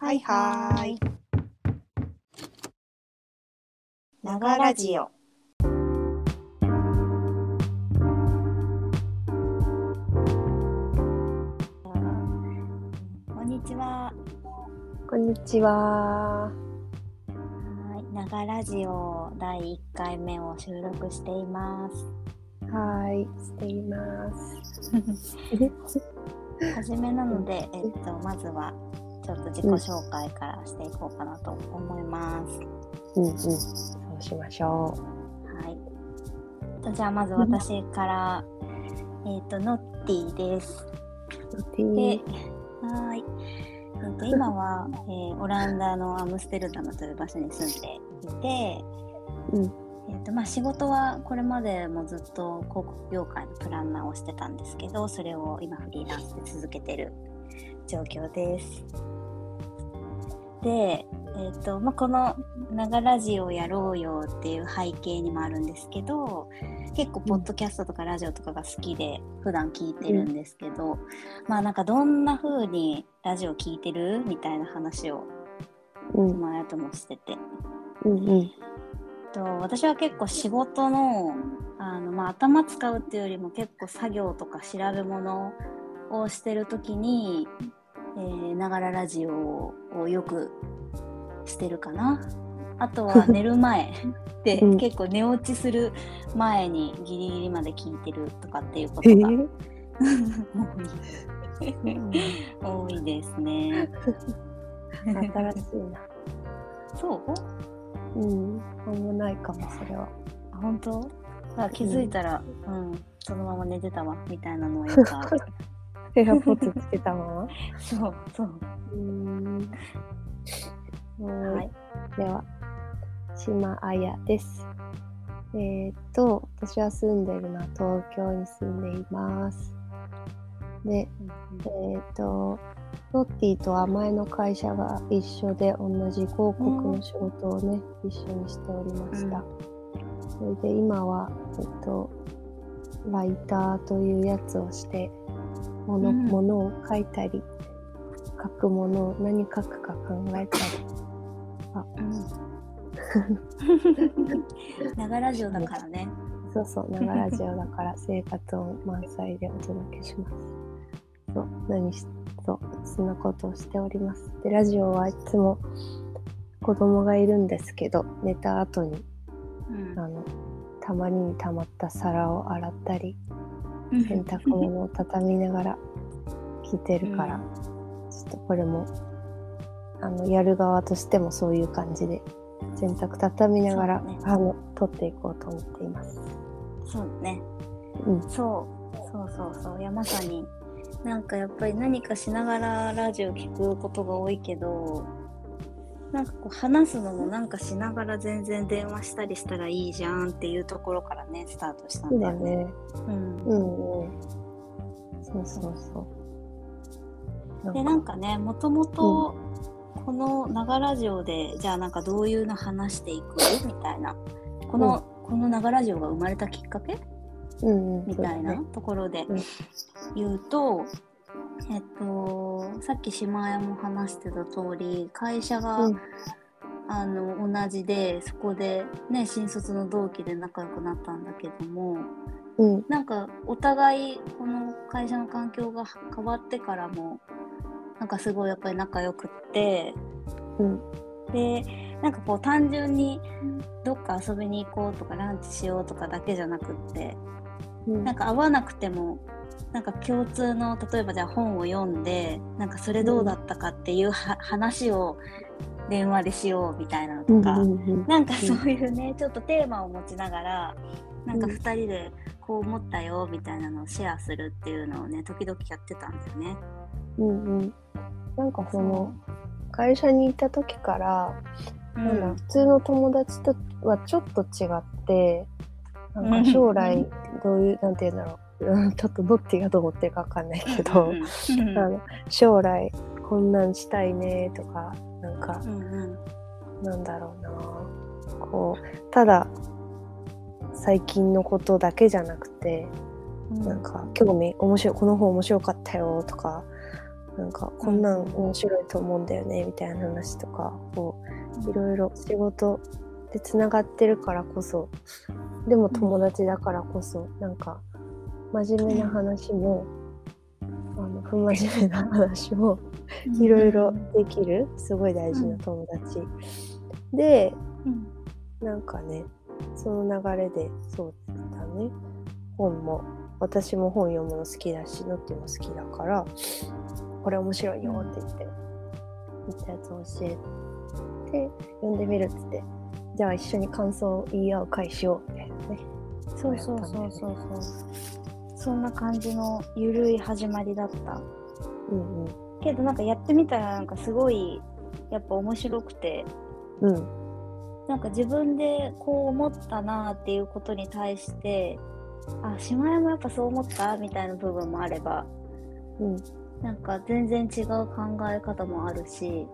はいはーい。ながラジオ。こんにちは。こんにちは。はい、ながラジオ第1回目を収録しています。はい、しています。はじめなので、えっと、まずはちょっと自己紹介からしていこうかなと思います。うんうん、そうしましょはい。とじゃあまず私から、えっと、ノッティです。う。でで、、はーい。えっと今は、えーオランダのアムステルダムという場所に住んでいて、うん、えっとまあ、仕事はこれまでもずっと広告業界のプランナーをしてたんですけどそれを今フリーランスで続けてる状況です。で、えっとまあ、この「ながラジオやろうよ」っていう背景にもあるんですけど結構ポッドキャストとかラジオとかが好きで普段聞いてるんですけど、まあなんかどんな風にラジオ聞いてるみたいな話をうん、前ともしてて。うん、うん、と私は結構仕事のあの、まあ、頭使うっていうよりも結構作業とか調べ物をしてる時にながらラジオをよくしてるかな。あとは寝る前で、うん結構寝落ちする前にギリギリまで聞いてるとかっていうこえとが多いー、多いですね。新しいな。そう？うん、なんもないかも、それは。あ本当？だ気づいたら、うん、そのまま寝てたわみたいなのはよくある。エアポッツつけたまま？そうそう。うーん。は。はいい。では、島彩です。えーっと、私は住んでいるのは東京に住んでいます。で、えーっと、ロッティとは前の会社が一緒で同じ広告の仕事をね、一緒にしておりました。それで今は、えっと、ライターというやつをして、もの,、うんものを書いたり、書くものを何書くか考えたり、なが ラジオだからね。そうそう、ながラジオだから生活音満載でお届けします。そう、何し、そう、そんなことをしております。で、ラジオはいつも子供がいるんですけど、寝た後に、うんあの、たまりにたまった皿を洗ったり、洗濯物を畳みながら聞いてるから、ちょっとこれも、あの、やる側としてもそういう感じで、洗濯畳みながら、ねあの、撮っていこうと思っています。そうね。うんそう。そうそうそう。いや、まさに。なんかやっぱり何かしながらラジオ聞くことが多いけど、なんかこう話すのもなんかしながら全然電話したりしたらいいじゃんっていうところからね、スタートしたんだ。よね。うん。うんうん。そうそうそう。でなんかねもともとこの「ながラジオ」でじゃあなんかどういうの話していくみたいな。この、この「ながラジオ」が生まれたきっかけうんうん、みたいなところでうん。言うと、えっとさっき島屋も話してた通り会社が、うんあの同じでそこでね新卒の同期で仲良くなったんだけども。うんなんかお互いこの会社の環境が変わってからもなんかすごいやっぱり仲良くってうんでなんかこう単純にどっか遊びに行こうとかランチしようとかだけじゃなくってうん。なんか会わなくてもなんか共通の例えばじゃあ本を読んでなんかそれどうだったかっていうは話を電話でしようみたいなのとか、うんうんなんかそういうね、ちょっとテーマを持ちながら、なんかうん。2人でこう思ったよみたいなのをシェアするっていうのをね、時々やってたんだよね。うんうん。なんかその会社にいた時から、うなんだん普通の友達とはちょっと違ってなんか将来どういうなんて言うんだろう。うんちょっとどっちがどう思ってるかわかんないけど、うんあの将来こんなんしたいねとかなんかなんだろうな。こうただ最近のことだけじゃなくてうん。なんか興味面白いこの本面白かったよとかなんかこんなん面白いと思うんだよねみたいな話とかをいろいろ仕事でつながってるからこそでも友達だからこそなんか真面目な話もあの不真面目な話もいろいろできるすごい大事な友達。でうん。なんかねその流れでそうだね。本も私も本読むの好きだしのっていうの好きだからこれ面白いよって言って言ったやつを教えて読んでみるっつってじゃあ一緒に感想を言い合う会しようみたいなね。そうそうそうそうそう。そんな感じのゆるい始まりだった。うんうん。けどなんかやってみたらなんかすごいやっぱ面白くて。うん。なんか自分でこう思ったなっていうことに対してあ姉妹もやっぱそう思ったみたいな部分もあればうん。なんか全然違う考え方もあるし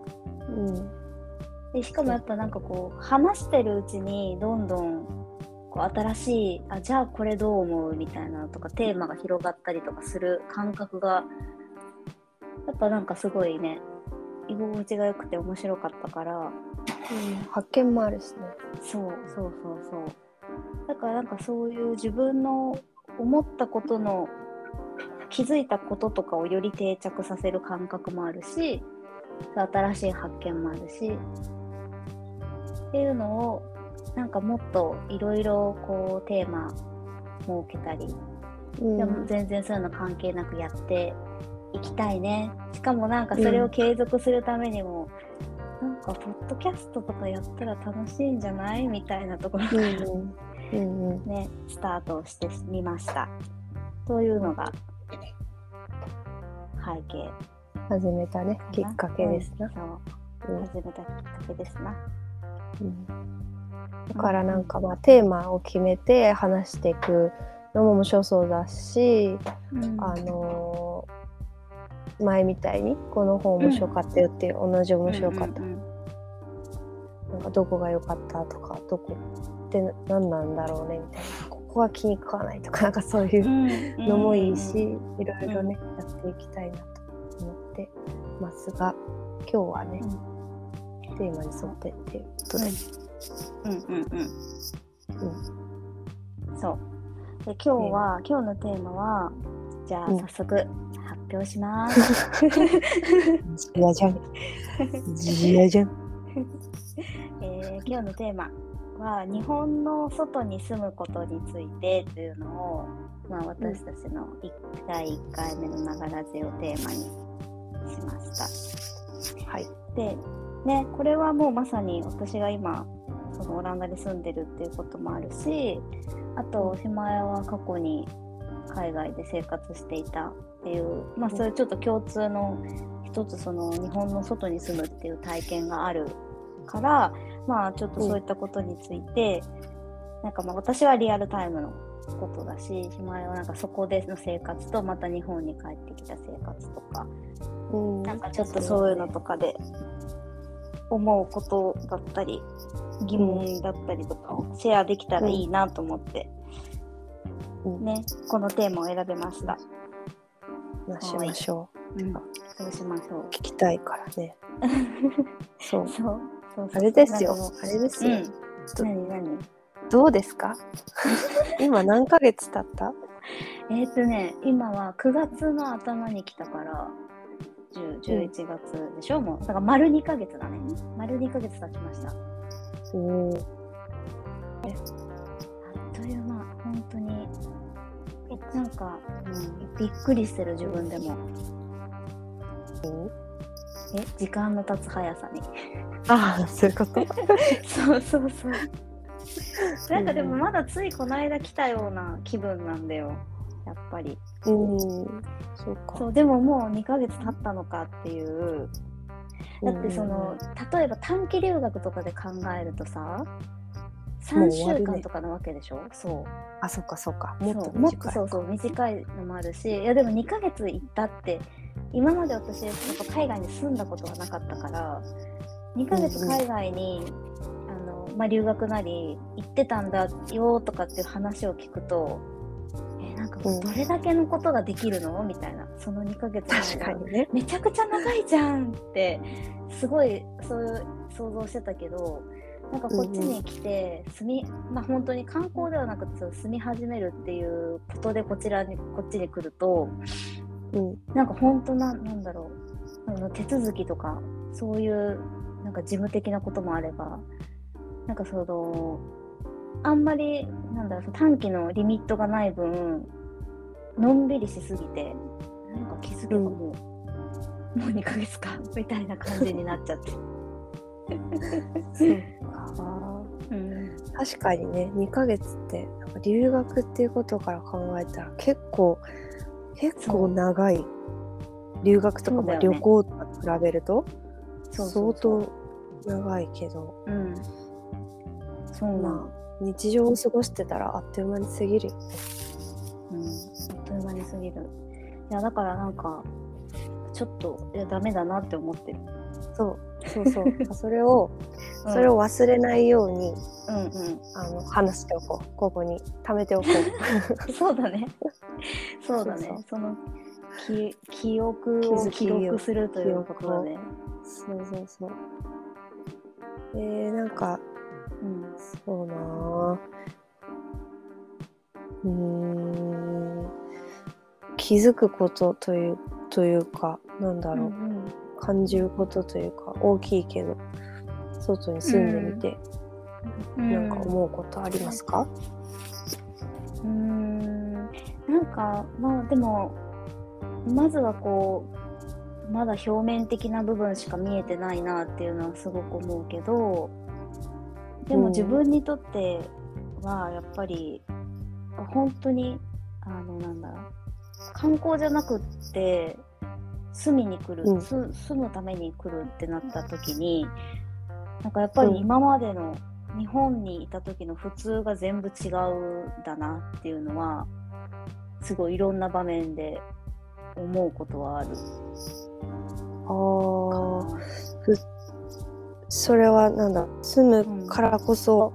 うんでしかもやっぱなんかこう話してるうちにどんどんこう新しいあじゃあこれどう思うみたいなのとかテーマが広がったりとかする感覚がやっぱなんかすごいね居心地が良くて面白かったから発見もあるしね。そうそうそうそう。だからなんかそういう自分の思ったことの気づいたこととかをより定着させる感覚もあるし新しい発見もあるしっていうのをなんかもっといろいろこうテーマ設けたりうん。でも全然そういうの関係なくやっていきたいね。しかもなんかそれを継続するためにも、なんかポッドキャストとかやったら楽しいんじゃない？みたいなところからうんうん。うんうん。ね、スタートをしてみました。というのが背景。始めたねきっかけですな、うん。始めたきっかけですな。うんだからなんかまあテーマを決めて話していくのも面白そうだし、うんあのー前みたいにこの本面白かったよって同じ面白かった、うんなんかどこが良かったとかどこって何なんだろうねみたいなここは気に食わないとかなんかそういうのもいいし、うんいろいろね、やっていきたいなと思ってますが今日はね、テーマに沿ってっていうことで、うんうんうん。うん。そう。で今日は、今日のテーマはじゃあうん。早速発表します。じゃじゃん。じゃじゃん。えー今日のテーマは日本の外に住むことについてというのを、まあ、私たちの一第1回目のながらじをテーマにしました。はい。で、ね、これはもうまさに私が今そのオランダに住んでるっていうこともあるしあと島屋は過去に海外で生活していたっていう、まあ、そういうちょっと共通の一つその日本の外に住むっていう体験があるからまあちょっとそういったことについて、なんかまあ私はリアルタイムのことだし島屋はなんかそこでの生活とまた日本に帰ってきた生活とかうん。なんかちょっとそういうのとかで思うことだったり疑問だったりとかをシェアできたらいいなと思って、うん。ねこのテーマを選びました、ましましょうん、そうしましょう。う聞きたいからね。そう。そう。そうそう。あれですよ。あれですよ、うん。何何？どうですか？今何ヶ月経った？えっ、ー、とね今は9月の頭に来たから10 11月でしょ、もうだから丸2ヶ月だね丸2ヶ月経ちましたおーあっという間、本当に。なんか、うん、びっくりしてる自分でも。え、時間の経つ速さに。ああそういうこと？そうそうそう。なんかでもまだついこの間来たような気分なんだよ。やっぱり。うん。そうか。そう、でももう2ヶ月経ったのかっていう。だってその、例えば短期留学とかで考えるとさ、も3う終わるね週間とかなわけでしょ？そう。あそっかそっか。もっともっと短いそうそう短いのもあるしいやでも2ヶ月行ったって今まで私やっぱ海外に住んだことがなかったから2ヶ月海外に、あのまあ、留学なり行ってたんだよとかっていう話を聞くとえなんかうん。どれだけのことができるの？みたいな。その2ヶ月確かにね。めちゃくちゃ長いじゃんってすごいそういう想像してたけどなんかこっちに来て住み、まあ本当に観光ではなくて住み始めるっていうことでこちらにこっちに来るとうん。なんか本当ななんだろう。あの手続きとかそういうなんか事務的なこともあればなんかそのあんまりなんだろう短期のリミットがない分のんびりしすぎてなんか気づけばもう、もう2ヶ月か みたいな感じになっちゃって。そうか。うん確かにね、2ヶ月って、なんか留学っていうことから考えたら結構、結構長い。留学とか、まあそうだよね旅行とかと比べると、相当長いけど、うん、そうなの、まあ、日常を過ごしてたらあっという間に過ぎるよね。うん、あっという間に過ぎる。いや、だからなんか、ちょっと、いや、ダメだなって思ってる。そう、そうそう。それを、うんそれを忘れないように、うんうん。あの話しておこう。ここに貯めておこう。そうだね。そうだね。その記記憶を記録するということだね。そうそうそう。えー、なんか、うん。そうなぁ。うーん。気づくことというというか、なんだろう、うん感じることというか、大きいけど、外に住んでみて、うん、なんか思うことありますか、うーん。なんか、まあでも、まずはこう、まだ表面的な部分しか見えてないなっていうのはすごく思うけど、でう。んも自分にとってはやっぱり、本当に、あの、なんだろう、観光じゃなくって、住みに来る、うん。す住むために来るってなった時に、なんかやっぱり今までの日本にいた時の普通が全部違うんだなっていうのは、すごいいろんな場面で思うことはある。ああ、それはなんだ、住むからこそ、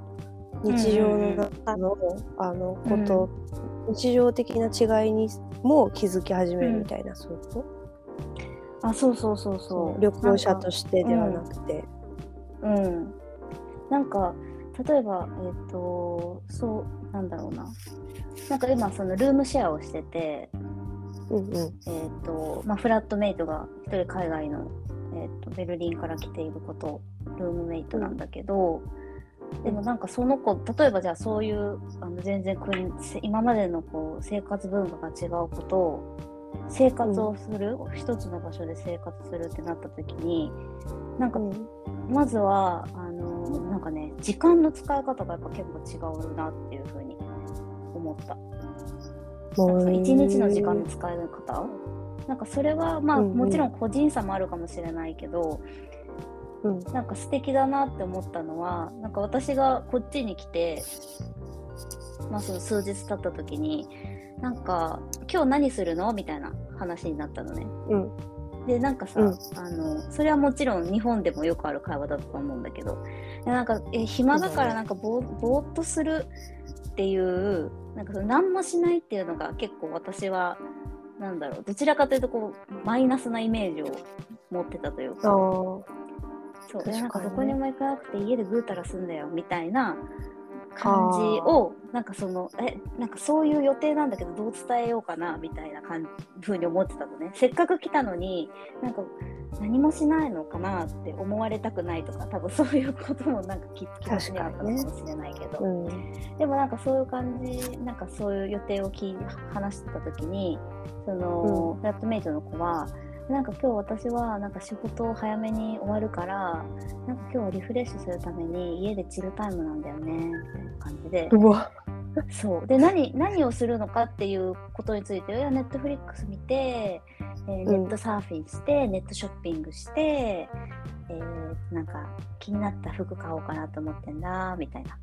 日常の中の、あのこと、日常的な違いにも気づき始めるみたいな、そういうこと？あ、そうそうそうそう。旅行者とししてではなくて。うん。なんか、例えば、えっ、と、そう、なんだろうな。なんか今、そのルームシェアをしてて、うんうん。えっ、と、まあ、フラットメイトが一人海外の、えっ、と、ベルリンから来ていること、ルームメイトなんだけど、でもなんかその子、例えばじゃあそういう、あの全然国、せ今までのこう生活文化が違うことを、生活をする、一つの場所で生活するってなった時に、なんかまずは、あのなんかね、時間の使い方がやっぱ結構違うなっていうふうに思った。一日の時間の使い方なんかそれはまあ、うんうん。もちろん個人差もあるかもしれないけどうん。なんか素敵だなって思ったのはなんか私がこっちに来て、まあ、その数日経った時になんか今日何するのみたいな話になったのね。うん。でなんかさ、うん。あのそれはもちろん日本でもよくある会話だと思うんだけどでなんかえ暇だからなんかぼぼーっとするっていうなんかその何もしないっていうのが結構私はなんだろうどちらかというとこうマイナスなイメージを持ってたというか。そう。ねなんかどこにも行かなくて家でぐうたらすんだよみたいな感じをなんかそのえなんかそういう予定なんだけどどう伝えようかなみたいな感じふうに思ってたのね。せっかく来たのになんか何もしないのかなって思われたくないとか多分そういうこともなんかき気持ちにはあったのかもしれないけど、うんでもなんかそういう感じなんかそういう予定を聞い話してた時にその、フラットメイトの子はなんか今日私はなんか仕事を早めに終わるからなんか今日はリフレッシュするために家でチルタイムなんだよねみたいな感じで。うわ。そう。で何何をするのかっていうことについていやネットフリックス見て、えーネットサーフィンして、ネットショッピングして、えーなんか気になった服買おうかなと思ってんだみたいな。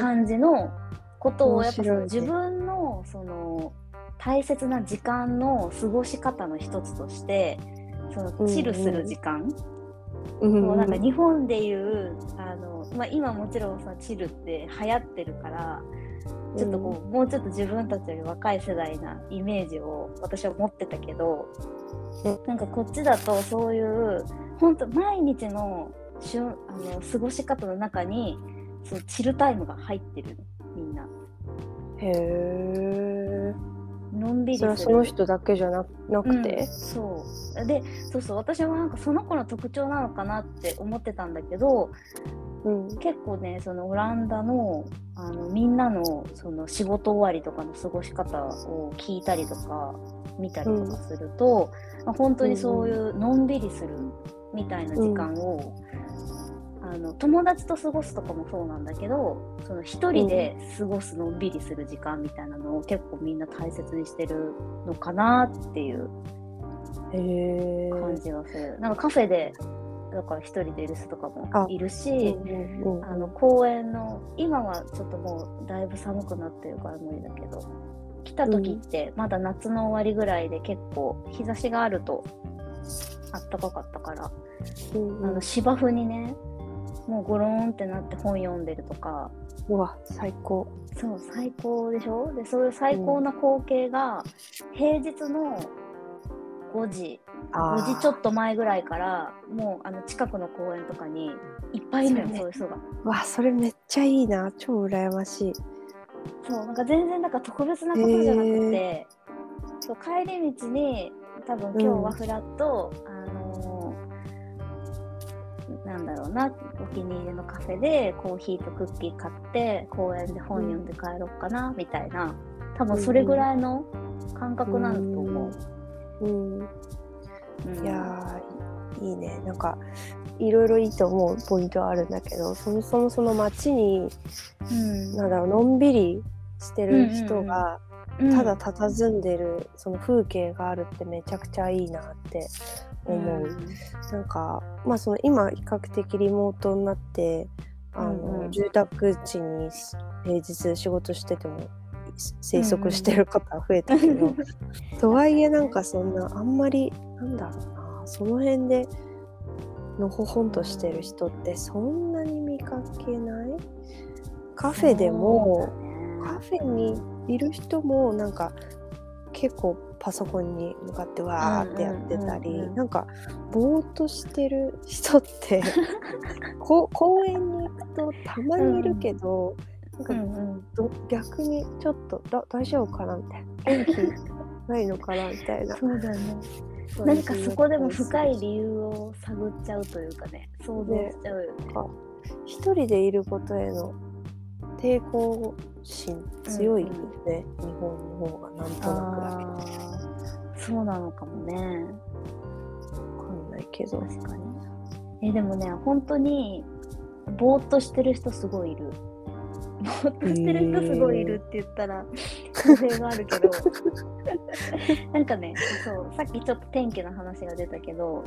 感じのことをやっぱその自分のその大切な時間の過ごし方の一つとしてそのチルする時間、うんもうなんか日本でいうあの、まあ、今もちろんさチルって流行ってるからちょっとこう、もうちょっと自分たちより若い世代なイメージを私は持ってたけど、なんかこっちだとそういう本当毎日のしゅあの過ごし方の中にそのチルタイムが入ってるみんな。へえ。のんびりするそれはその人だけじゃななくうんて、そう。でそうそう私はなんかその子の特徴なのかなって思ってたんだけどうん。結構ねそのオランダのあのみんなのその仕事終わりとかの過ごし方を聞いたりとか見たりとかすると、まあ本当にそういうのんびりするみたいな時間を、あの友達と過ごすとかもそうなんだけどその一人で過ごすのんびりする時間みたいなのを結構みんな大切にしてるのかなっていう。感じがする。なんかカフェでだから一人でいる人とかもいるし、あの公園の今はちょっともうだいぶ寒くなってるから無理だけど来た時ってまだ夏の終わりぐらいで結構日差しがあるとあったかかったから、うんあの芝生にねもうゴローンってなって本読んでるとか。うわ最高。そう最高でしょ？でそういう最高な光景が平日の5時あ5時ちょっと前ぐらいからもうあの近くの公園とかにいっぱいいるのよそれね。そういう人が。わそれめっちゃいいな。超羨ましい。そうなんか全然なんか特別なことじゃなくて、そう帰り道に多分今日はフラッと、あのーなんだろうなお気に入りのカフェでコーヒーとクッキー買って公園で本読んで帰ろうかな、みたいな。多分それぐらいの感覚なんだと思う。うんうん。いやーいいね。なんかいろいろいいと思うポイントはあるんだけどそもそもその街にうん。なんだろうのんびりしてる人がうん。ただ佇んでるその風景があるってめちゃくちゃいいなって思う。なんかまあその今比較的リモートになってあの、うんうん。住宅地に平日仕事してても生息してる方は増えたけど、とはいえなんかそんなあんまりなんだろうなその辺でのほほんとしてる人ってそんなに見かけない？カフェでもカフェにいる人もなんか結構パソコンに向かってわーってやってたり、うんうんうんうんなんかぼーっとしてる人って こ公園に行くとたまにいるけど、うなんかんうんど逆にちょっとだ大丈夫かなみたいな元気ないのかなみたいなそうだね。何かそこでも深い理由を探っちゃうというかね、想像しちゃうよね。一人でいることへの抵抗心強いよね、日本の方がなんとなくだけそうなのかもね。わかんないけど確かに。え、でもね、本当に、ぼーっとしてる人すごいいる。ぼーっとしてる人すごいいるって言ったら、語弊があるけど、なんかね、そう、さっきちょっと天気の話が出たけど、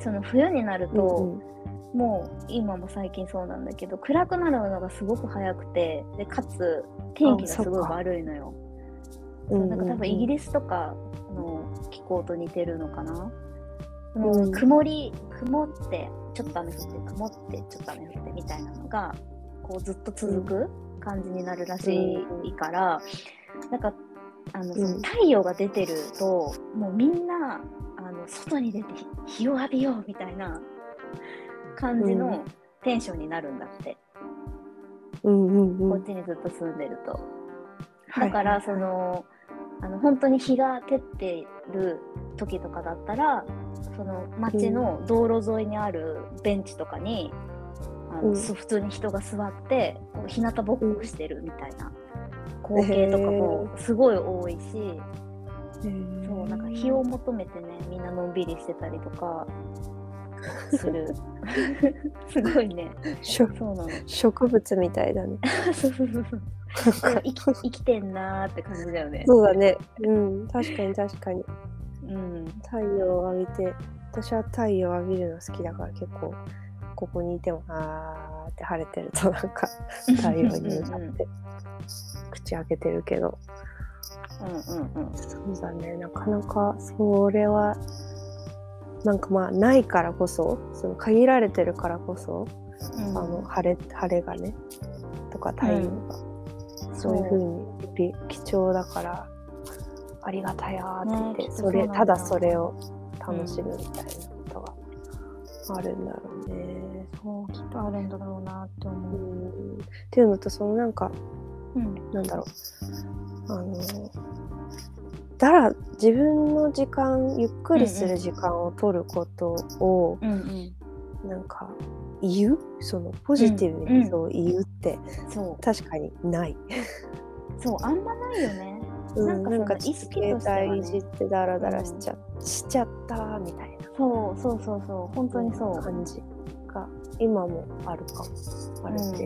その冬になると、うんもう今も最近そうなんだけど暗くなるのがすごく早くてでかつ天気がすごい悪いのよ。うんうんなんか多分イギリスとかの気候と似てるのかな。ん。もう曇り曇ってちょっと雨降って曇ってちょっと雨降ってみたいなのがこうずっと続く感じになるらしいから、なんかあのそのうん。太陽が出てると、もうみんなあの外に出て日を浴びようみたいな感じうのテンションになるんだって、うんうんうん。こっちにずっと住んでると。はいだからそのあの本当に日が照ってる時とかだったらその街の道路沿いにあるベンチとかに、あのうん。す普通に人が座ってこう日向ぼっこしてるみたいな光景とかもすごい多いし、そうなんか日を求めてねみんなのんびりしてたりとかする。すごいね。そうなの。植物みたいだね。そうそうそうそう。生き生きてんなーって感じだよね。そうだね。うん。確かに確かに。うん。太陽を浴びて私は太陽を浴びるの好きだから結構ここにいてもあーって晴れてるとなんか 太陽に向かって口開けてるけどうんうんうん。そうだね。なかなかそれはなんかまあないからこそその限られてるからこそ、うん。あの晴れ晴れがねとか太陽が、そういうふうに貴重だからありがたやーって言って、ねそれただそれを楽しむみたいなことがあるんだろうね。そうきっとあるんだろうなってう。思う。ん。っていうのとそのなんかうん。なんだろうあのだら自分の時間ゆっくりする時間を取ることを、うんうん。なんか言う？そのポジティブうんうん。にそう言うって。そう。確かにない。そうあんまないよね。うん、なんかそのちょっと意識としてはね。いじってダラダラしちゃ,、しちゃったみたいな。そうそうそうそう。本当にそう。感じが今もあるかも。ある程度。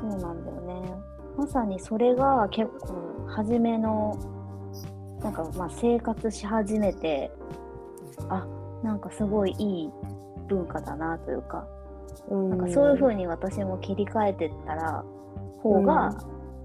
そうなんだよね。まさにそれが結構初めのなんかまあ生活し始めてあなんかすごいいい文化だなというか、うん。なんかそういう風に私も切り替えてったら方が、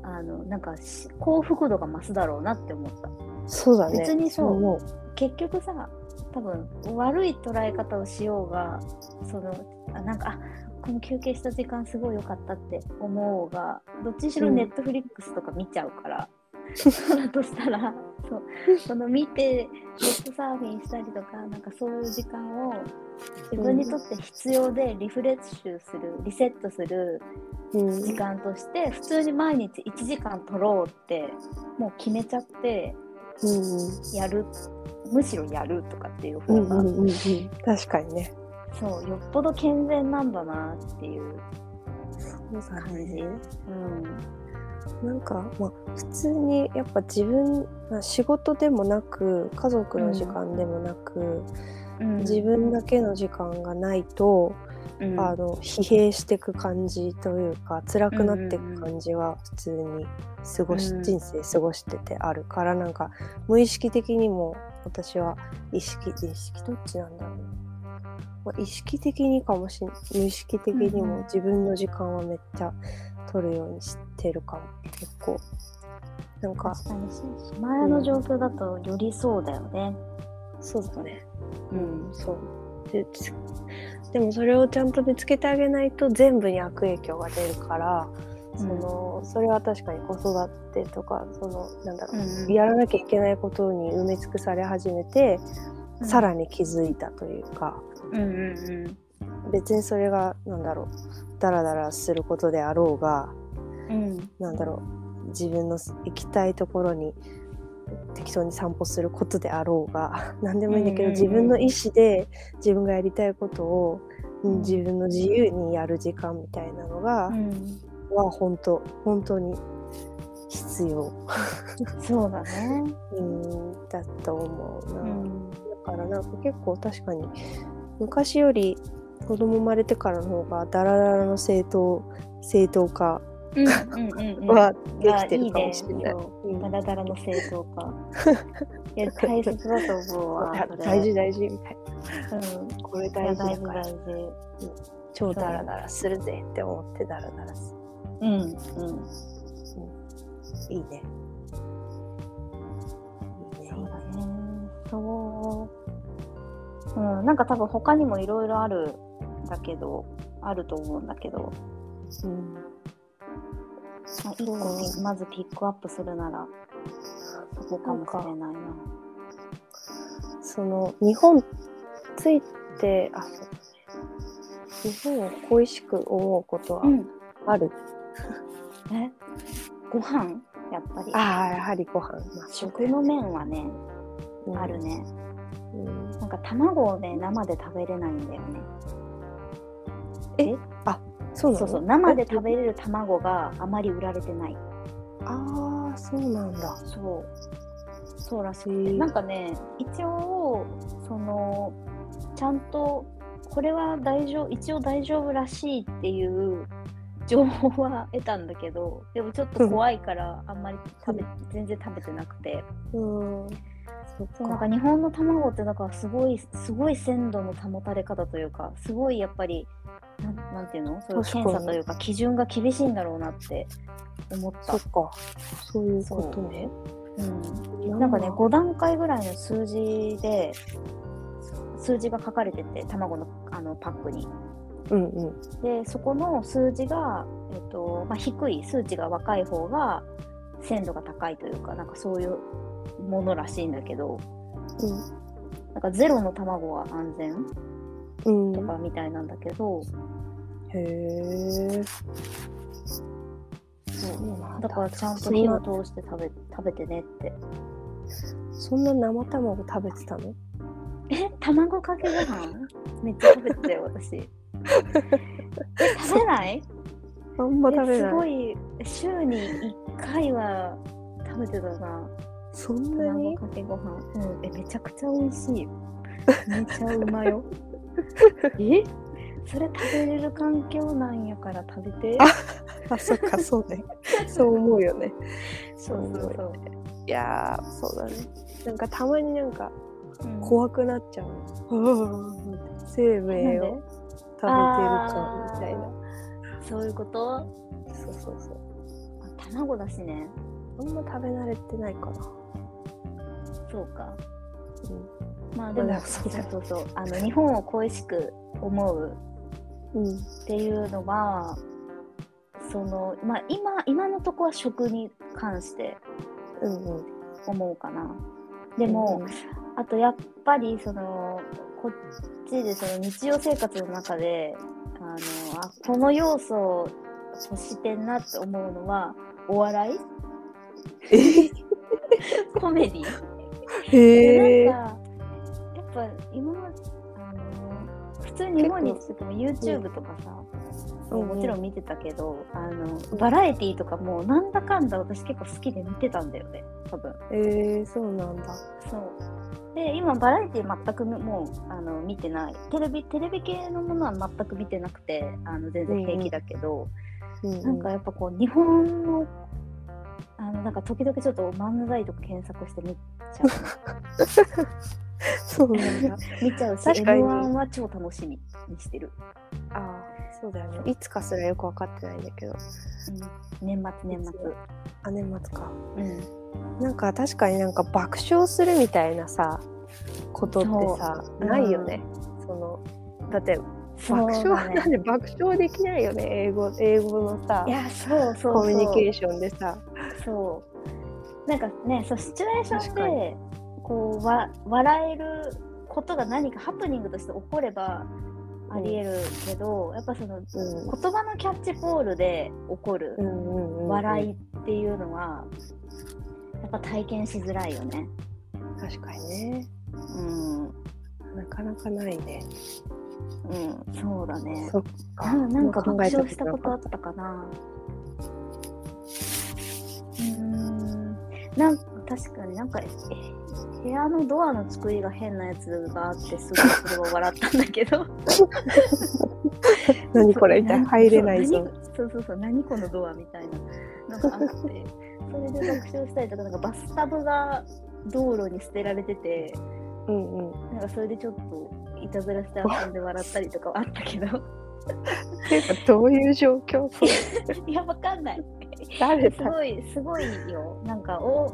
あのなんかし幸福度が増すだろうなって思った。そうだね。別にそう。思結局さ多分悪い捉え方をしようがそのあなんかあこの休憩した時間すごい良かったって思うがどっちにしろうん。ネットフリックスとか見ちゃうから、そ うだとしたらそうその見てネットサーフィンしたりとかなんかそういう時間を自分にとって必要でリフレッシュするリセットするうん。時間として普通に毎日1時間取ろうってもう決めちゃってうん。やるむしろやるとかっていうう方が、んうんうんうん。確かにね。そうよっぽど健全なんだなっていう感じ、ねうん。なんか、まあ、普通にやっぱ自分まあ仕事でもなく家族の時間でもなく、うん、自分だけの時間がないと、うん。あの疲弊していく感じというか辛くなっていく感じは普通に過ごし、うん。人生過ごしててあるからなんか無意識的にも私は意識意識どっちなんだろう。な、まあ、意識的にかもしん無意識的にうんうん。も自分の時間はめっちゃ取るようにしてるかも。結構。なんか確かにし前の状況だとよりそうだよね。そうだね。うん。そう。でつでもそれをちゃんと見つけてあげないと全部に悪影響が出るから、そのそれは確かに子育てとかそのなんだろう、うんうん。やらなきゃいけないことに埋め尽くされ始めて、うん。さらに気づいたというかうんうんうん。別にそれがなんだろうダラダラすることであろうがうん。なんだろう自分の行きたいところに適当に散歩することであろうが 何でもいいんだけど、自分の意思で自分がやりたいことを、うんうん。自分の自由にやる時間みたいなのが、うん。は本当本当に必要、そうだね。うん、だと思うな、うん。だからなんか結構確かに昔より子供生まれてからの方がダラダラの正当正当化うんうんうんうんはできてるかもしれない。ダラダラの正当化。いや大切だと思うわ。大事大事みたいうんな。これ大事だから大事大事。超ダラダラするぜって思ってダラダラすうんうん。る。いいね。いいね。そうだね。そう。うん、なんか多分他にもいろいろあるんだけど、あると思うんだけど、うんまあ、一個ピまずピックアップするなら、そこかもしれないな。その日本ついてあそう日本を恋しく思うことはうん。ある、え？ご飯？やっぱり。ああやはりご飯、まあ食の面はね、うんあるね。うんなんか卵をね、生で食べれないんだよね。そうなの？そうそう、生で食べれる卵があまり売られてない。ああそうなんだそう。そうらしくて。へーなんかね、一応、その、ちゃんと、これは大丈夫、一応大丈夫らしいっていう情報は得たんだけど、でもちょっと怖いから、あんまり食べ、全然食べてなくて。うんそなんか日本の卵ってだからすごいすごい鮮度の保たれ方というかすごいやっぱりなんなんていうの？そういう検査というか基準が厳しいんだろうなって思った。そっ。か。そういうことね。う。ん、なんかね5段階ぐらいの数字で数字が書かれてて卵のあのパックに。うんうん。でそこの数字がえっとまあ、低い数値が若い方が鮮度が高いというかなんかそういうものらしいんだけどなんかゼロの卵は安全うん。とかみたいなんだけど、へえ。そうなんだからちゃんと火を通して食べ食べてねって。そんな生卵食べてたの？え？卵かけご飯？めっちゃ食べてたよ私。え食べない？あんま食べない。ごい週に1回は食べてたなそんな卵にかけご飯うんえめちゃくちゃ美味しいめちゃうまよ え？それ食べれる環境なんやから食べてあ、そっか、そうね。そう思うよね。そうそうそう、いやー、そうだね。なんかたまになんかうん怖くなっちゃう。うん生命を食べてるかみたいな。そういうこと？そうそうそう。あ卵だしねあんま食べ慣れてないかな。そうか。う。んまあでも、まあそそうそうそうあの日本を恋しく思う。うん。っていうのはその、まあ、今今のところは食に関してうんうん。思うかな。でも、あとやっぱりそのこっちでその日常生活の中であのあこの要素を欲してんなって思うのはお笑い？え？コメディ？へえ。でなんかやっぱ今まであの普通に日本にしてても YouTube とかさ、うんもちろん見てたけど、あのバラエティーとかもなんだかんだ私結構好きで見てたんだよね多分。えー、そうなんだ。そう。で今バラエティー全くもうあの見てない。テレビテレビ系のものは全く見てなくてあの全然平気だけど、うんうん。なんかやっぱこう日本のあのなんか時々ちょっと漫才とか検索して見ちゃ そうなんだ。う見ちゃうし確かに M1 は超楽しみにしてる、ああ、そうだよね。いつかすらよくわかってないんだけど。うん、年末年末あ、年末か。うんなんか確かになんか爆笑するみたいなさ、ことってさ、ないよね。その、だって爆笑、なんで爆笑できないよね、英語、英語のさい、やそうそうそうコミュニケーションでさ。そうなんかねそうシチュエーションでこうわ笑えることが何かハプニングとして起こればありえるけど、やっぱそのうん。言葉のキャッチボールで起こるうんうんうん、笑いっていうのはやっぱ体験しづらいよね。確かにね。うん、なかなかないね。うん、そうだね。そっか。ななんか爆笑したことあったかな。うーん、なん確かになんかえ部屋のドアの作りが変なやつがあってすごいそれは笑ったんだけど。何これみたいな何入れないぞ。そうそうそう何このドアみたいなのがあってそれで爆笑したりとかなんかバスタブが道路に捨てられててうんうん。なんかそれでちょっといたずらして遊んで笑ったりとかはあったけど。どういう状況？いやわかんない。誰だ？すごいすごいよ。なんかお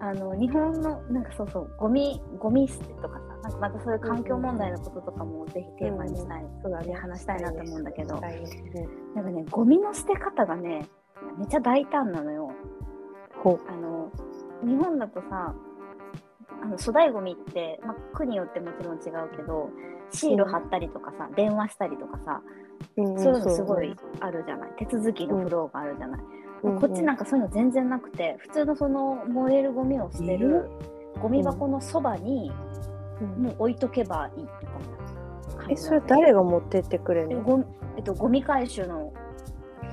あの日本のなんかそうそうゴミゴミ捨てとかさなんかまたそういう環境問題のこととかもぜひテーマにしたい、そうだね。話したいなと思うんだけど、なんかね。ゴミの捨て方がねめっちゃ大胆なのよ。ほあの日本だとさあの粗大ゴミって、まあ、区によってもちろん違うけどシール貼ったりとかさ、電話したりとかさ、う、うんんそういうのすごいあるじゃない。手続きのフローがあるじゃない、うん。こっちなんかそういうの全然なくて普通のその燃えるゴミを捨てるゴミ箱のそばにうん。もう置いとけばいいみたいな感えそれ誰が持ってってくれるの？えゴミえっと、ゴミ回収の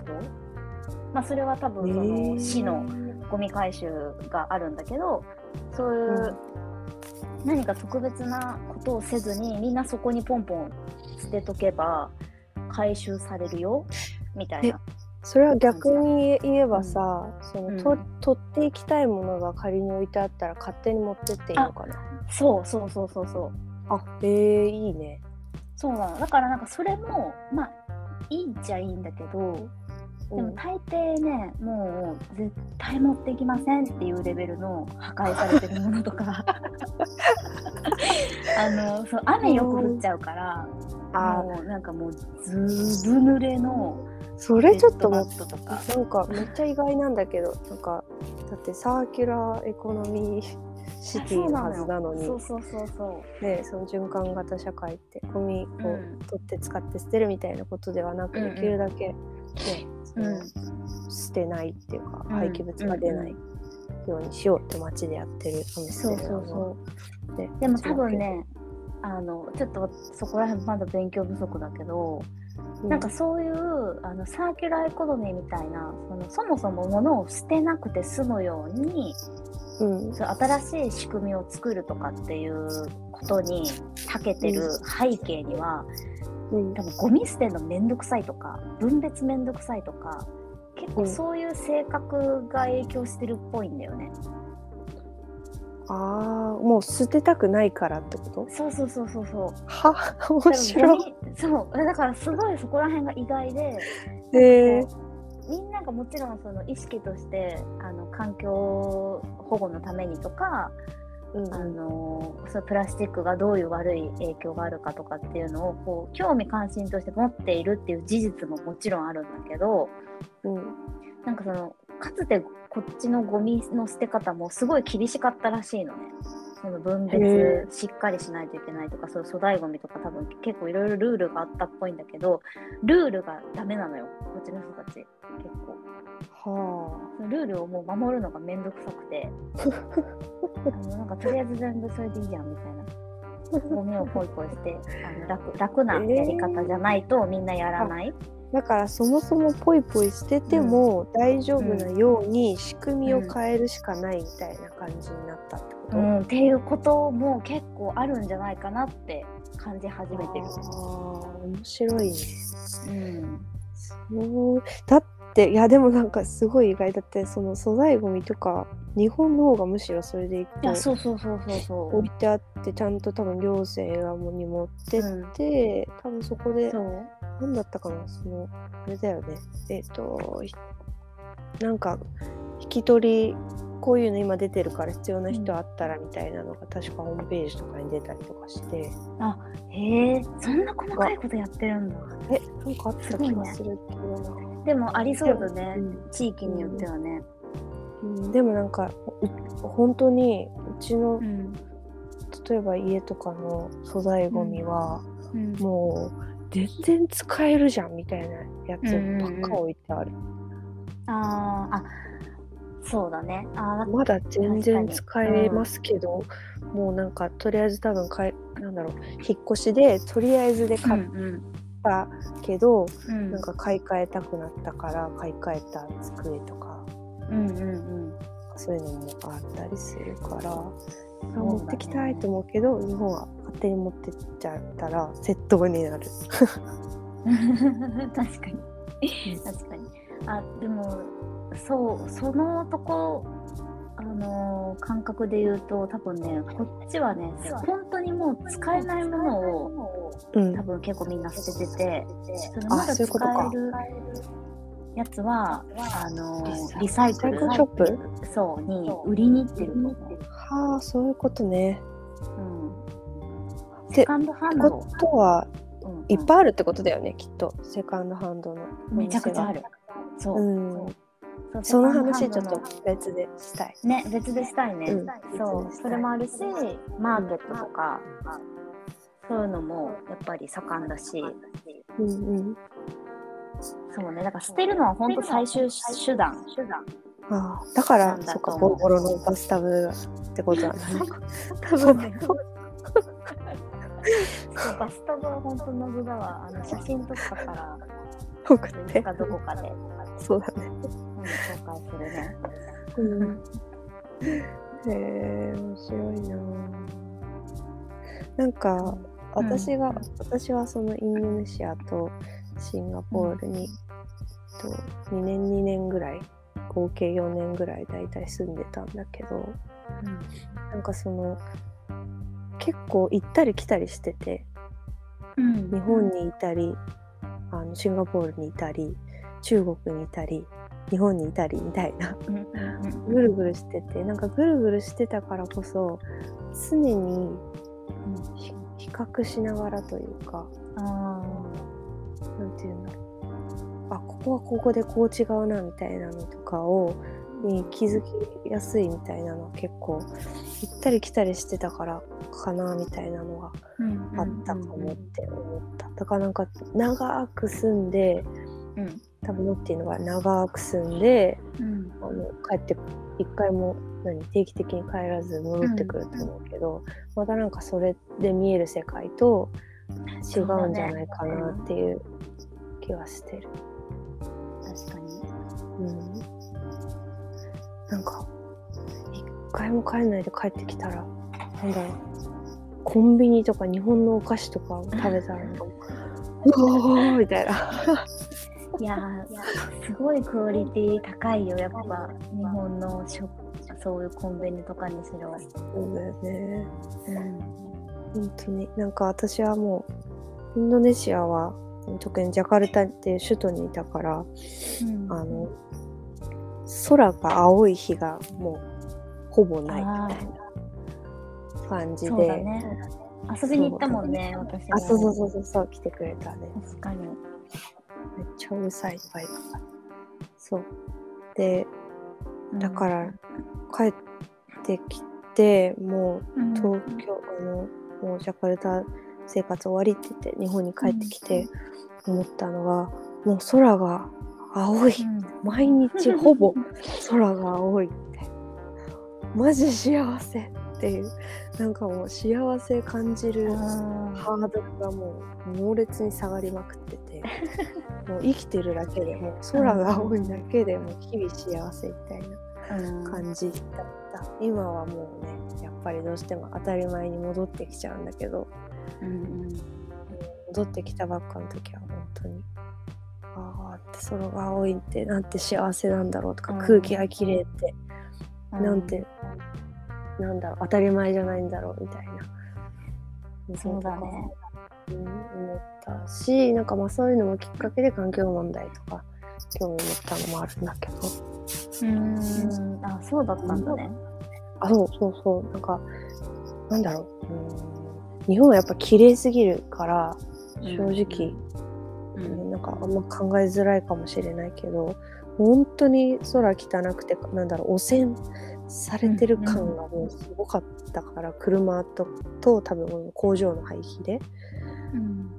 人？まあそれは多分その市のゴミ回収があるんだけどそういう何か特別なことをせずにみんなそこにポンポン捨てとけば回収されるよみたいな。それは逆に言えばさ、そのとうん取っていきたいものが仮に置いてあったら勝手に持ってっていいのかな？そうそうそうそうそう。あえー、いいねそうなの。だからなんかそれもまあいいっちゃいいんだけどでも大抵ねもう絶対持ってきませんっていうレベルの破壊されてるものとか。あのそう雨よく降っちゃうから。あもうなんかもうずぶ濡れのそれちょっともベッドマットとか。なんかめっちゃ意外なんだけどなんかだってサーキュラーエコノミーシティのはずなのにそうそうそうそね、その循環型社会ってゴミをうん。取って使って捨てるみたいなことではなく、できるだけ、ね捨てないっていうか、うん。廃棄物が出ないようにしようって街でやってるおう店そうそうそう。ででも多分ねあのちょっとそこら辺まだ勉強不足だけど、うん。なんかそういうあのサーキュラーエコノミーみたいなそのそもそも物を捨てなくて済むようにうん。そう新しい仕組みを作るとかっていうことに長けてる背景には、うん多分ゴミ捨てるのめんどくさいとか分別めんどくさいとか結構そういう性格が影響してるっぽいんだよね。ああもう捨てたくないからってこと？そうそうそうそうそう。は？面だ白いそうだからすごいそこら辺が意外で。へえみんながもちろんその意識としてあの環境保護のためにとか、うんあのそのプラスチックがどういう悪い影響があるかとかっていうのをこう興味関心として持っているっていう事実ももちろんあるんだけどうんなんかそのかつてこっちのゴミの捨て方もすごい厳しかったらしいのね。その分へ別しっかりしないといけないとかそう粗大ゴミとか多分結構いろいろルールがあったっぽいんだけどルールがダメなのよこっちの人たち結構。はそのルールをもう守るのがめんどくさくて。あのなんかとりあえず全部それでいいじゃんみたいな。ゴミをポイポイしてあの楽楽なやり方じゃないとみんなやらない、あだからそもそもポイポイ捨てても大丈夫なように仕組みを変えるしかないみたいな感じになったってこと、うんっていうことも結構あるんじゃないかなって感じ始めてる。あー面白いね。うん。そうだっていやでもなんかすごい意外だってその素材ゴミとか日本の方がむしろそれでいやとそうそうそうそうそう。置いてあってちゃんと多分行政がもに持ってって、多分そこでそう。何だったかなそのあれだよね。えっ、とひなんか引き取りこういうの今出てるから必要な人あったらみたいなのが確かホームページとかに出たりとかして。へえ。そんな細かいことやってるんだ。えなんかあった気がするでもありそうだね。うん。地域によってはね。うん。でもなんかう本当にうちのうん、例えば家とかの素材ゴミは、うん。もう全然使えるじゃんみたいなやつばっか置いてある、あーあそうだね。あーまだ全然使えますけど、もうなんかとりあえず多分かいなんだろう引っ越しでとりあえずで買っうんたけど、うん。なんか買い替えたくなったから買い替えた机とかうんうんうん。そういうのもあったりするから、ね。持ってきたいと思うけど日本は勝手に持ってっちゃったら窃盗になる。確かに。確かに。あでもそうそのとこあのー感覚で言うと多分ねこっちはね本当にもう使えないものをうん。多分結構みんな捨ててて。そのまだ使そういうことか。えるやつはあのーリリサイクルショップ？そうに売りに行ってると思う、はあそういうことね。うん、でセカンドハンド。ってことはうんうん。いっぱいあるってことだよねきっと。セカンドハンドのおめちゃくちゃある。そう。うん。その話ちょっと別でしたい。ね、別でしたいね。うん。そう。それもあるし、マーケットとか、そういうのもやっぱり盛んだし、うんうん。そうね、だから捨てるのは本当最終手段。ああだからだそっかボロボロのバスタブってことなんだね。多分ね。そうバスタブは本当の具だわ。あの写真とかから、送っていつかどこかで、そうだね。うん、紹介するね。うん。へえ面白いな。なんか私が、私はそのインドネシアとシンガポールに、と2年2年ぐらい合計4年ぐらいだいたい住んでたんだけどなんかその結構行ったり来たりしててうん。日本にいたりあのシンガポールにいたり中国にいたり日本にいたりみたいなうん。うんうんぐるぐるしててなんかぐるぐるしてたからこそ常にひ比較しながらというかあなんていうんだろう。あここはここでこう違うなみたいなのとかをに気づきやすいみたいなのは結構行ったり来たりしてたからかなみたいなのがあったかもって思った。だからなんか長く住んでうん多分ノッティのが長く住んでうん。あの帰って一回も何定期的に帰らず戻ってくると思うけど、またなんかそれで見える世界と違うんじゃないかなっていう気はしてる。確かに。うん、なんか一回も帰んないで帰ってきたらなんだろう。コンビニとか日本のお菓子とかを食べたらなん。か うおーみたいな。いやーすごいクオリティ高いよ。やっぱ日本のショそういうコンビニとかにしろ、そうだよね。うん。本当に。なんか私はもうインドネシアは特にジャカルタっていう首都にいたからうん。あの空が青い日がもうほぼないみたいな感じで、ね。遊びに行ったもんね私も。あそうそうそうそうそう来てくれたね。確かにめっちゃうるさいバイクがそう。でだから帰ってきてもううん。東京、あのもうジャカルタ生活終わりって言って日本に帰ってきて思ったのが、もう空が青い、うん。毎日ほぼ空が青いって。マジ幸せっていうなんかもう幸せ感じるあハードルがもう猛烈に下がりまくってて もう生きてるだけでもう空が青いだけでもう日々幸せみたいな感じだった。今はもうねやっぱりどうしても当たり前に戻ってきちゃうんだけどうん戻ってきたばっかの時は本当にああって空が青いってなんて幸せなんだろうとか、うん。空気が綺麗ってうん。なんて、なんだろう当たり前じゃないんだろうみたいな。そうだね。うん思ったしなんかまあそういうのもきっかけで環境問題とか興味持ったのもあるんだけど。うんあそうだったんだね。あそうそうそう。なんかなんだろう。うん日本はやっぱ綺麗すぎるから正直、うん。なんかあんま考えづらいかもしれないけど本当に空汚くてなんだろう汚染されてる感がもうすごかったから、車とと多分工場の排気で。うん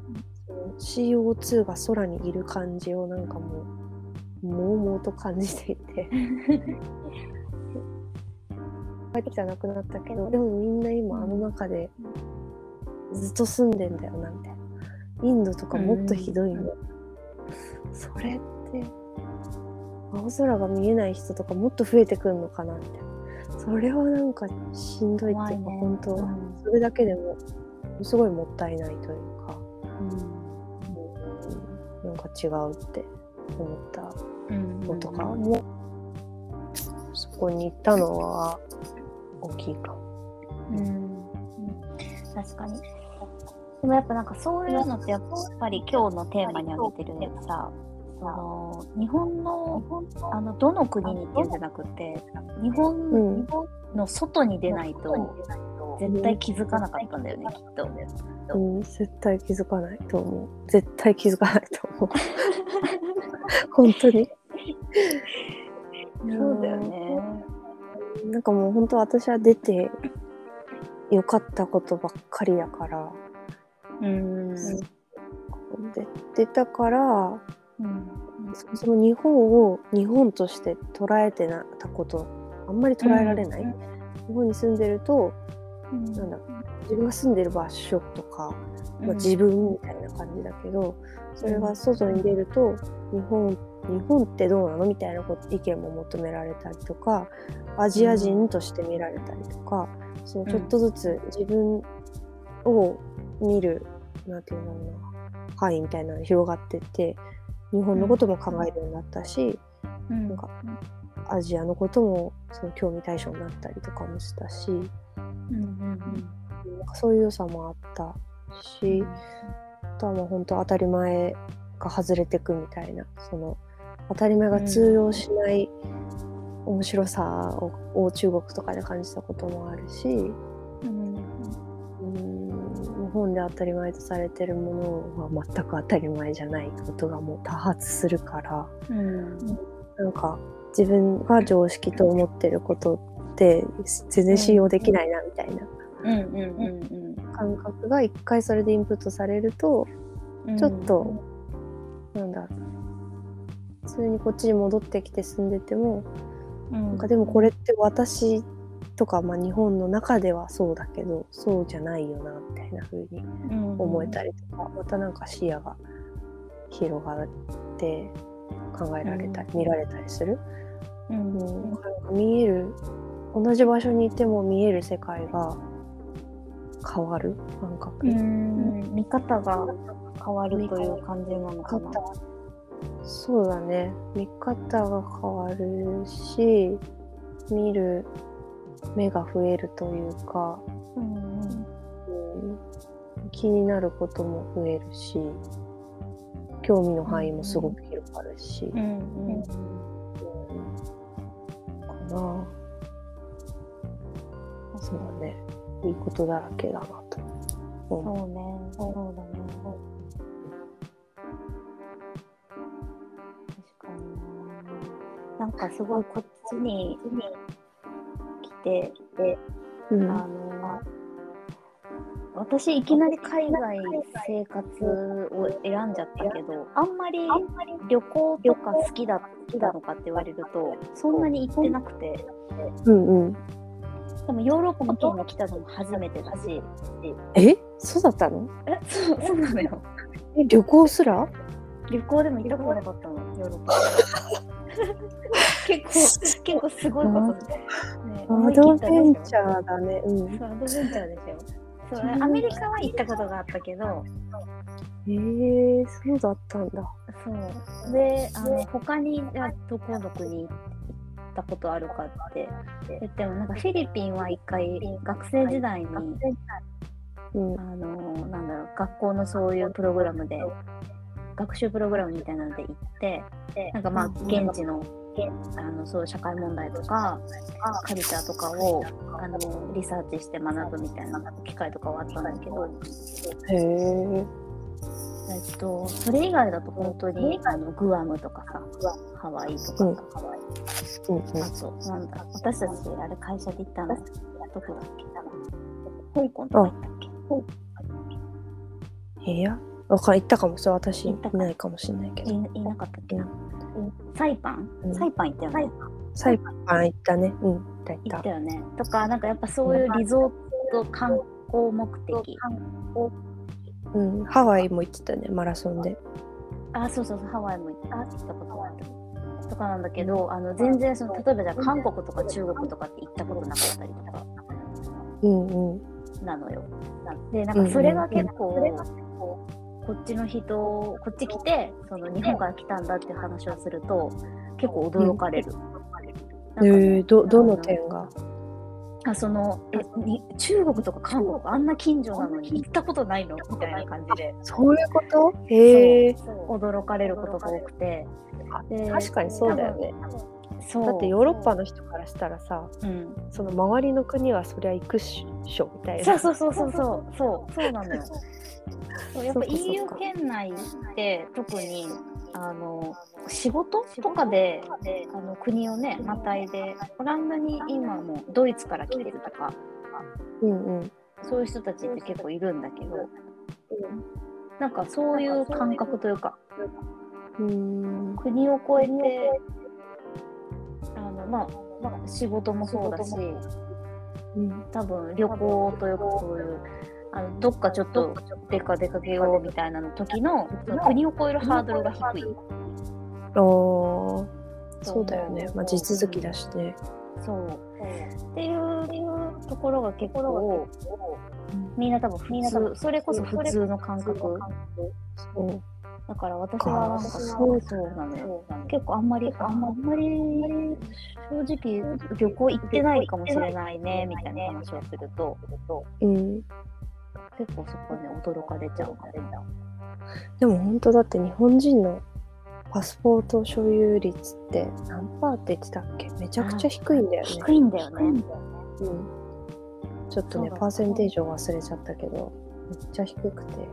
その CO2 が空にいる感じをなんかもうもうもうと感じていて。帰ってきたらなくなったけどでもみんな今あの中でずっと住んでんだよなみたいな。インドとかもっとひどいんだよ、それって青空が見えない人とかもっと増えてくるのかなみたいなそれはなんかしんどいっていうか、ね。本当、うんそれだけでもすごいもったいないというか、うん、なんか違うって思ったうん。のとかも、そこに行ったのは大きいかも。うん。確かに。でもやっぱなんかそういうのってやっぱり今日のテーマに挙げてるさその日本のあのどの国にっていうんじゃなくて日本,、うん日本の外に出ないと絶対気づかなかったんだよねきっと。うん、絶対気づかないと思う。絶対気づかないと思う。本当に。そうだよね。なんかもう本当私は出てよかったことばっかりだから。うんで出たから、うん。そもそも日本を日本として捉えてなたこと、あんまり捉えられない。日本に住んでると、なんだ自分が住んでる場所とか、まあ、自分みたいな感じだけど、それが外に出ると日本日本ってどうなのみたいなこと意見も求められたりとかアジア人として見られたりとか、そのちょっとずつ自分を見る、なんていうんだろうな範囲みたいなのが広がってって日本のことも考えるようになったし、うん。なんかアジアのこともその興味対象になったりとかもしたし、うんうんなんかそういう良さもあったし、あとはもう本当当たり前が外れてくみたいなその当たり前が通用しない面白さを,、を中国とかで感じたこともあるしうん本で当たり前とされてるものは全く当たり前じゃないことがもう多発するからうん。なんか自分が常識と思ってることって全然信用できないなみたいなうんうん。感覚が一回それでインプットされるとうん。ちょっと、なんだ普通にこっちに戻ってきて住んでてもうん。なんかでもこれって私とか、まあ、日本の中ではそうだけどそうじゃないよなみたいな風に思えたりとか、またなんか視野が広がって考えられたり、うん。見られたりする、うん。うん、なんか見える同じ場所にいても見える世界が変わる感覚、うん。見方が変わるという感じなのかな。そうだね。見方が変わるし見る目が増えるというか、うんうん、気になることも増えるし興味の範囲もすごく広がるし、うんうん。うん。かな。そうだね。いいことだらけだなと。そうね、そうだね。確かにな。なんかすごいこっちに来て、うん。あの、私いきなり海外生活を選んじゃったけど、あんまり旅行とか好きだ好きなのかって言われると、そんなに行ってなくて、うんうん。でもヨーロッパ圏に来たのも初めてだし、え？そうだったの？え、そう、そうなのよ。え旅行すら？旅行でも行ったことなかったの、ヨーロッパ。結構、結構すごいことですね。アドベンチャーだね。うん。そう、アドベンチャーでしょ。そう、アメリカは行ったことがあったけど、えー、そうだったんだ。そう。で、あの、他に、どこの国行ったことあるかって言っても、なんかフィリピンは一回、学生時代に、うん。あの、なんだろう、学校のそういうプログラムで、学習プログラムみたいなので行って、なんかまあ、現地の、あの、そう社会問題とか、カルチャーとかを、あの、リサーチして学ぶみたいな機会とかはあったんだけど、へえ。えっと、それ以外だと本当に、あの、グアムとかさ、ハワイとかさ、うん。ハワイ。あと、なんだ、私たち、あれ会社で行ったの、どこだっけ？香港とか行ったっけ？部屋？わかん行ったかも。それ私いないかもしれないけど。いいなかったっけな、サイパン、うんサイパン行ったよね。サイパン行ったね。うん。行った行っ。たたよね。とか、なんかやっぱそういうリゾート観光目的。うん。ハワイも行ってたね。マラソンで。あ、そうそうそう、ハワイも行った行ったことがある。とかなんだけど、あの全然その、例えばじゃあ韓国とか中国とかって行ったことなかったりとかうんうん。なのよ。で、なんかそれが結構、こっちの人、こっち来て、その日本から来たんだっていう話をすると、結構驚かれる。なんかえねー、ど、どの点が？あそのえに中国とか韓国あんな近所なのに行ったことないの？みたいな感じで。そういうこと？へえ。驚かれることが多くて。で確かにそうだよね。そう。だってヨーロッパの人からしたらさ、うん、その周りの国はそりゃ行くっしょみたいな。そうそうそうそうそう。そう。そう。なのよ。そう。やっぱそうかそう。か EU 圏内って特にあの仕事とかであの国をねまたいでオランダに今もドイツから来てるとかうんうん。そういう人たちって結構いるんだけどなんかそういう感覚というかうん。国を越えてあの、まあ、まあ仕事もそうだしうん。多分旅行というかそういうあのどっかちょっと出か出かけようみたいなの時の国を越えるハードルが低い。あーそうだよね。まあ地続きだしね。そうっていうところが結構みんな多分普通それこそ普通の感覚そう。だから私はそそううそうなのよ結構あんまりあんまり正直旅行行ってないかもしれないねみたいな話をするとうん。結構そこね驚かれちゃうでも本当だって日本人のパスポート所有率って何パーって言ってたっけ？めちゃくちゃ低いんだよね。低いんだよねうん。ちょっとね、パーセンテージを忘れちゃったけど。めっちゃ低くて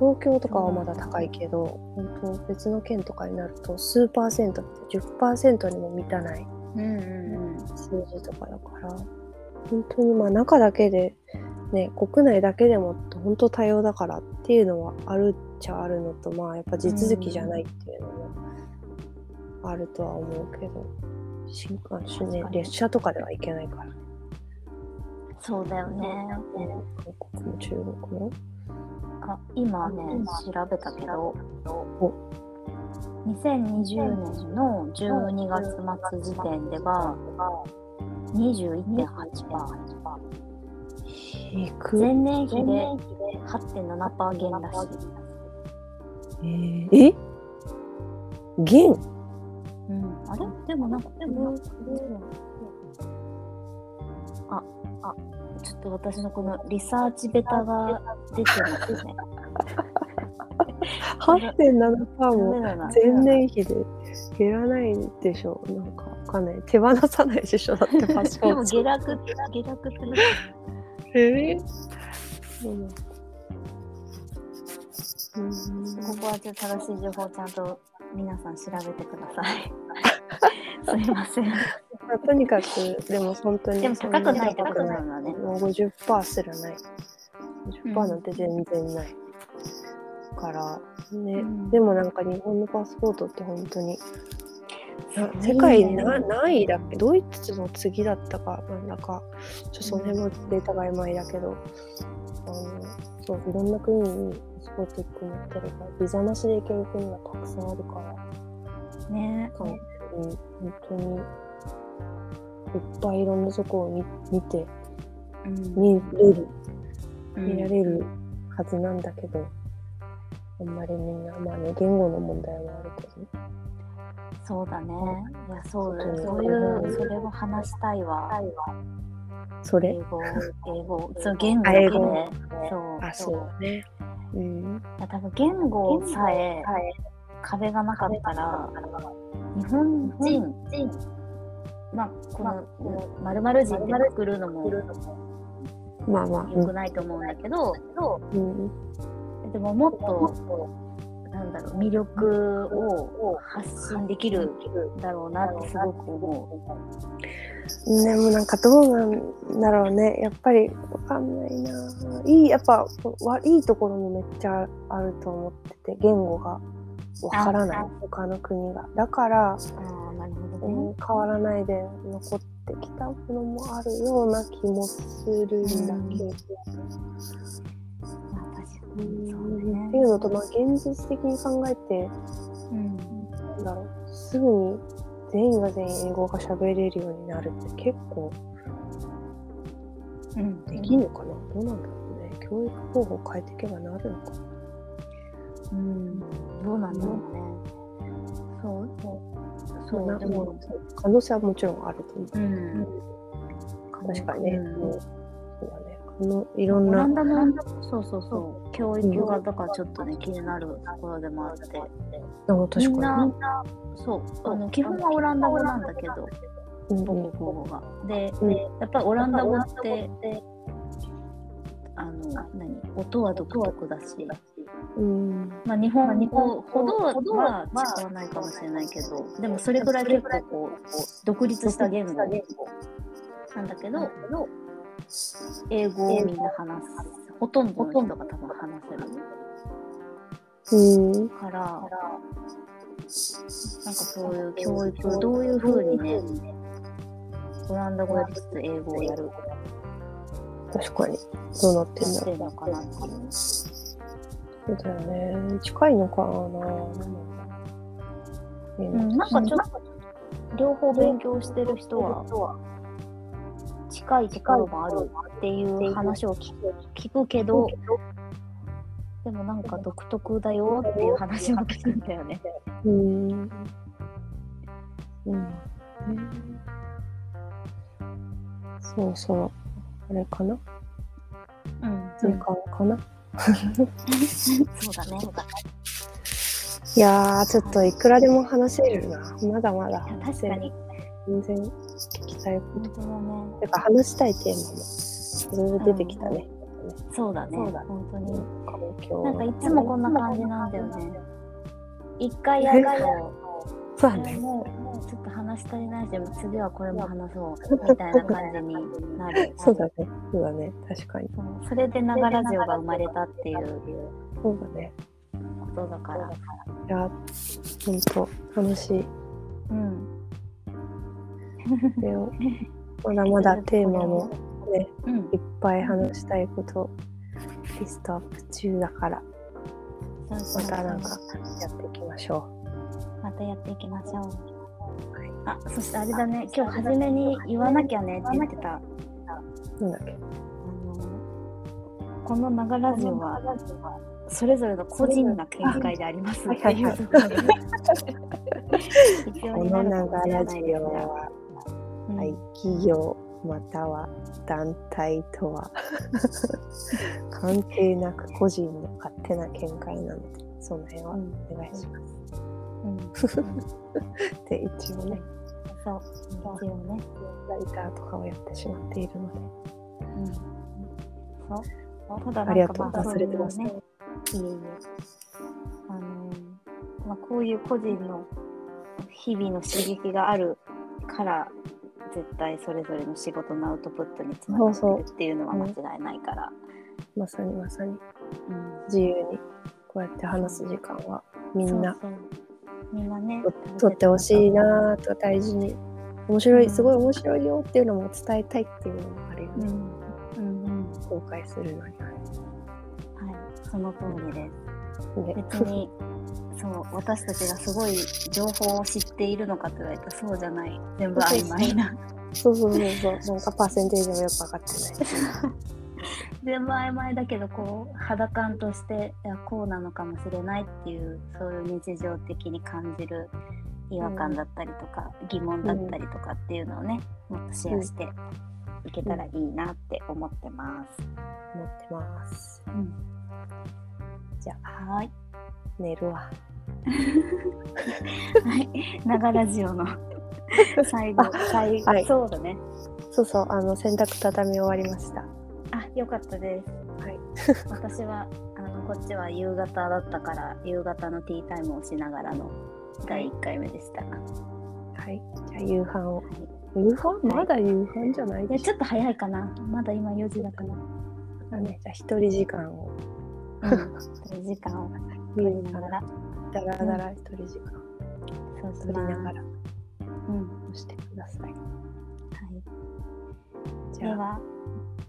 東京とかはまだ高いけど本当別の県とかになると数パーセントって10%にも満たない数字とかだから本当にまあ中だけでね国内だけでも本当多様だからっていうのはあるっちゃあるのとまあやっぱ地続きじゃないっていうのもあるとは思うけど新幹線ね列車とかでは行けないから。ねそうだよね。韓国も中国も。あ今ね、調べたけど、2020年の12月末時点では21.8%。低く前年比で8.7%減らしい。えー、え？減？うん、あれ？でもなんか、でも、あ、あ、ちょっと私のこのリサーチベタが出てますね。8.7%ダも前年比で減らないでしょ。なんかわかんない。手放さないでしょ。だって パスポでもート下落、下落ってねえー？うん。ここはちょっと正しい情報をちゃんと皆さん調べてください。すいません。ま あとにかくでも本当にでも高くない高くない。のはね。もう50%すらない。うん50%なんて全然ない、から。ね、うん。でもなんか日本のパスポートって本当に。な世界になないだっけ？ドイツの次だったかなんだか。ちょっとその辺もデータが曖昧だけど、あのそういろんな国にパスポート1個持ってるから。ビザなしで行ける国がたくさんあるから。ね。韓国に本当にいっぱいいろんなとこを見見てうん見れるうん見られるはずなんだけど、あんまりみんなまあね言語の問題もあるけどねそうだね。いや、そう。そうそういう、それを話したいわ。それ？英語、英語。そう、言語あ英語ね。そう。あそうだねうんいや多分言語さえ壁がなかったら、日本人、まあ、この、まるまる人ってくくるのもまあまあ良くないと思うんだけど、うんでももっと、なんだろう、魅力を発信できるだろうなってすごく思でもなんかどうなんだろうね。やっぱりわかんないな。いいやっぱわいいところもめっちゃあると思ってて言語がわからないあ他の国がだから、う。ああ、なるほどうんね。変わらないで残ってきたものもあるような気もするんだけど、まあ、確かうに。そうんねっていうのと、まあ、現実的に考えてうん。なんだろうすぐに全員が全員英語が喋れるようになるって結構うん。できるのかな、どうなんだろうね教育方法変えていけばなるのかな？うん。どうなんだろうね。そう？そう、なでも、可能性はもちろんあると思う。うん。確かにね、うん。うんそうだね。このいろんオラなンダの、そうそうそう、教育がだからちょっとね、気になるところでもあって、あ確みんなかに、そう、あの基本はオランダ語なんだけど、母国語が。で、うんやっぱりオランダ語って、あの、何、音は独特だし、うんまあ、日本語ほどは使わないかもしれないけど、でもそれぐらい結構こう、独立した言語なんだけど、英語をみんな話す。ほとんどの人が多分話せる。うんから、なんかそういう教育、どういうふうにね、オランダ語やりつつ英語をやる確かにどうなってんだろうしてるのかなっていう。そうだよね。近いのかな。ううん、なんかちょっと、両方勉強してる人は、近いところもあるっていう話を聞く聞くけど、でもなんか独特だよっていう話を聞くんだよね。うん。うん。そろそろ、あれかな？うん、時間かな、そうだね。いやー、ちょっといくらでも話せるな。まだまだ確かに。全然聞きたいこと。本当だね。てか話したいテーマもいろいろ出てきたね。そうそうだね。そうだ本当に。なんかいつもこんな感じなんだよね。一回やると、そうだね。もうもうちょっと話し足りないし、次はこれも話そうみたいな感じになる。そうだね。そうだね。確かに。それで長ラジオが生まれたっていうそうだね。ことだから。いや、ほんと、楽しい。うん。でも まだまだテーマもね、うんいっぱい話したいこと、リストアップ中だから、またなんかやっていきましょまたやっていきましょう。あ、そしてあれだね、今日初めに言わなきゃねって言ってた。あなんだっけ。のこの長ラジオは、それぞれの個人な見解でありますっていうところが必要こにの長なるかもしれラジないですがオは、い、企業または団体とは 関係なく個人の勝手な見解なので、その辺はうんお願いします。うんで、一応ね、そう、一応ね。ライターとかをやってしまっているので、うん。そうただありがとう、忘れてました。ね、いえいえ。あのまあ、こういう個人の日々の刺激があるから、絶対それぞれの仕事のアウトプットにつながってるっていうのは間違いないから。まさにまさにうん。自由にこうやって話す時間はみん。なそうそうみんなねと取ってほしいなと大事に。面白い、うん。すごい面白いよっていうのも伝えたいっていうのもあるよね、うん。うんうん。公開するのにははい。その通りで別にそう私たちがすごい情報を知っているのかと言われたらそうじゃない。全部曖昧な。そうそうそう。そうなんかパーセンテージもよく分かってない 全部曖昧だけどこう肌感としていやこうなのかもしれないっていうそういう日常的に感じる違和感だったりとか、疑問だったりとかっていうのをねもっとシェアしていけたらいいなって思ってます。思ってますうん、じゃあはーい。寝るわ はい。長ラジオの最後、最後、はいそうだね。そうそうあの洗濯畳み終わりましたあ、よかったです。はい 私は、あの、こっちは夕方だったから、夕方のティータイムをしながらの第1回目でした。ははいじゃあ夕飯をい。夕飯？まだ夕飯じゃない？いや、でしちょっと早いかな。まだ今4時だから。ょ、ね、じゃあ一人時間をうん。時間を 取りながら、だらだら一人時間そうし取りな。がらうん。押してくださいはい。じゃあでは、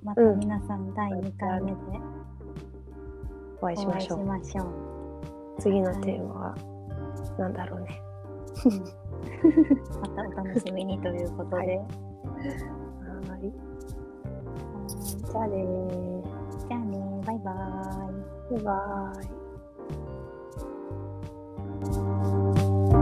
また皆さん第2回目でお会いしましょう。ましょう。次のテーマはなんだろうね。またお楽しみにということで。はい。はい。じゃあねー。じゃあね、バイバーイ。バイバイ